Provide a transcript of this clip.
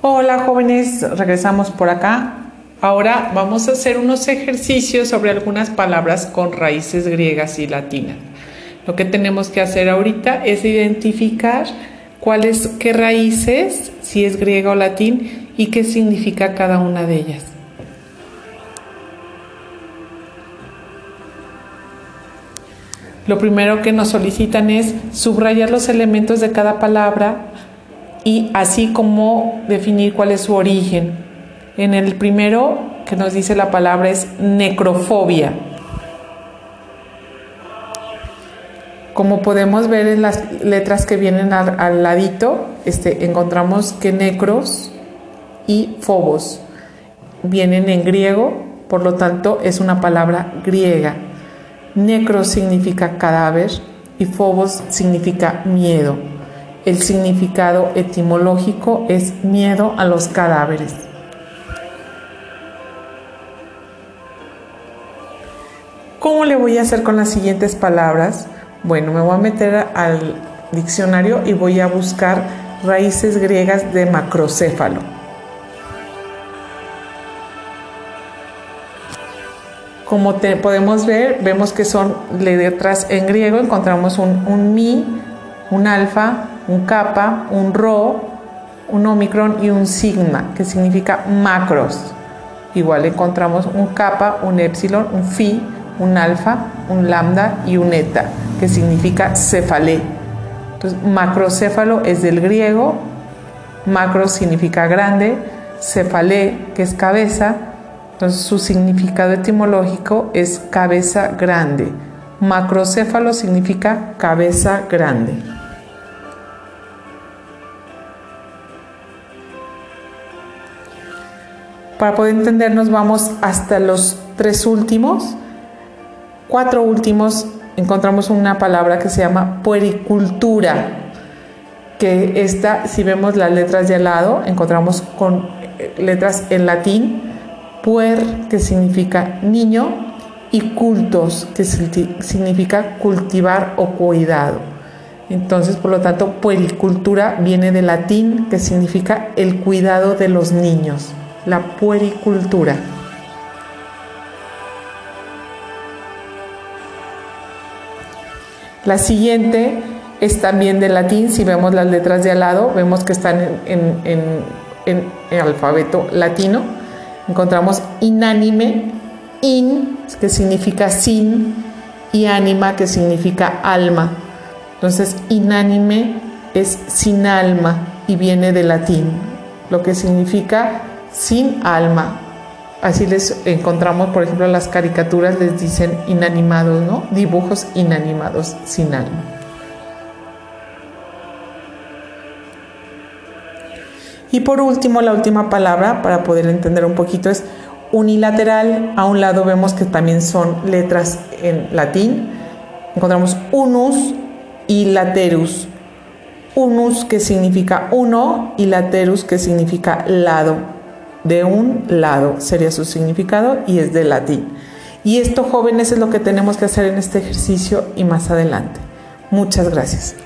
Hola jóvenes, regresamos por acá. Ahora vamos a hacer unos ejercicios sobre algunas palabras con raíces griegas y latinas. Lo que tenemos que hacer ahorita es identificar cuáles, qué raíces, si es griega o latín, y qué significa cada una de ellas. Lo primero que nos solicitan es subrayar los elementos de cada palabra y así como definir cuál es su origen. En el primero que nos dice la palabra es necrofobia. Como podemos ver en las letras que vienen al, ladito, este, encontramos que necros y phobos vienen en griego, por lo tanto es una palabra griega. Necros significa cadáver y phobos significa miedo. El significado etimológico es miedo a los cadáveres. ¿Cómo le voy a hacer con las siguientes palabras? Bueno, me voy a meter al diccionario y voy a buscar raíces griegas de macrocéfalo. Como podemos ver, vemos que son letras en griego, encontramos un, un mi, un alfa, un kappa, un rho, un omicron y un sigma, que significa macros. Igual encontramos un kappa, un epsilon, un phi, un alfa, un lambda y un eta, que significa cefalé. Entonces, macrocéfalo es del griego, macro significa grande, cefalé, que es cabeza, entonces su significado etimológico es cabeza grande. Macrocéfalo significa cabeza grande. Para poder entendernos vamos hasta los tres últimos. Cuatro últimos encontramos una palabra que se llama puericultura, que esta, si vemos las letras de al lado, encontramos con eh, letras en latín, puer, que significa niño, y cultos, que significa cultivar o cuidado. Entonces, por lo tanto, puericultura viene del latín, que significa el cuidado de los niños la puericultura. La siguiente es también de latín, si vemos las letras de al lado, vemos que están en, el alfabeto latino. Encontramos inánime, in, que significa sin, y ánima, que significa alma. Entonces, inánime es sin alma y viene de latín, lo que significa sin alma. Así les encontramos, por ejemplo, las caricaturas les dicen inanimados, ¿no? Dibujos inanimados, sin alma. Y por último, la última palabra, para poder entender un poquito, es unilateral. A un lado vemos que también son letras en latín. Encontramos unus y laterus. Unus que significa uno y laterus que significa lado de un lado sería su significado y es de latín. Y esto jóvenes es lo que tenemos que hacer en este ejercicio y más adelante. Muchas gracias.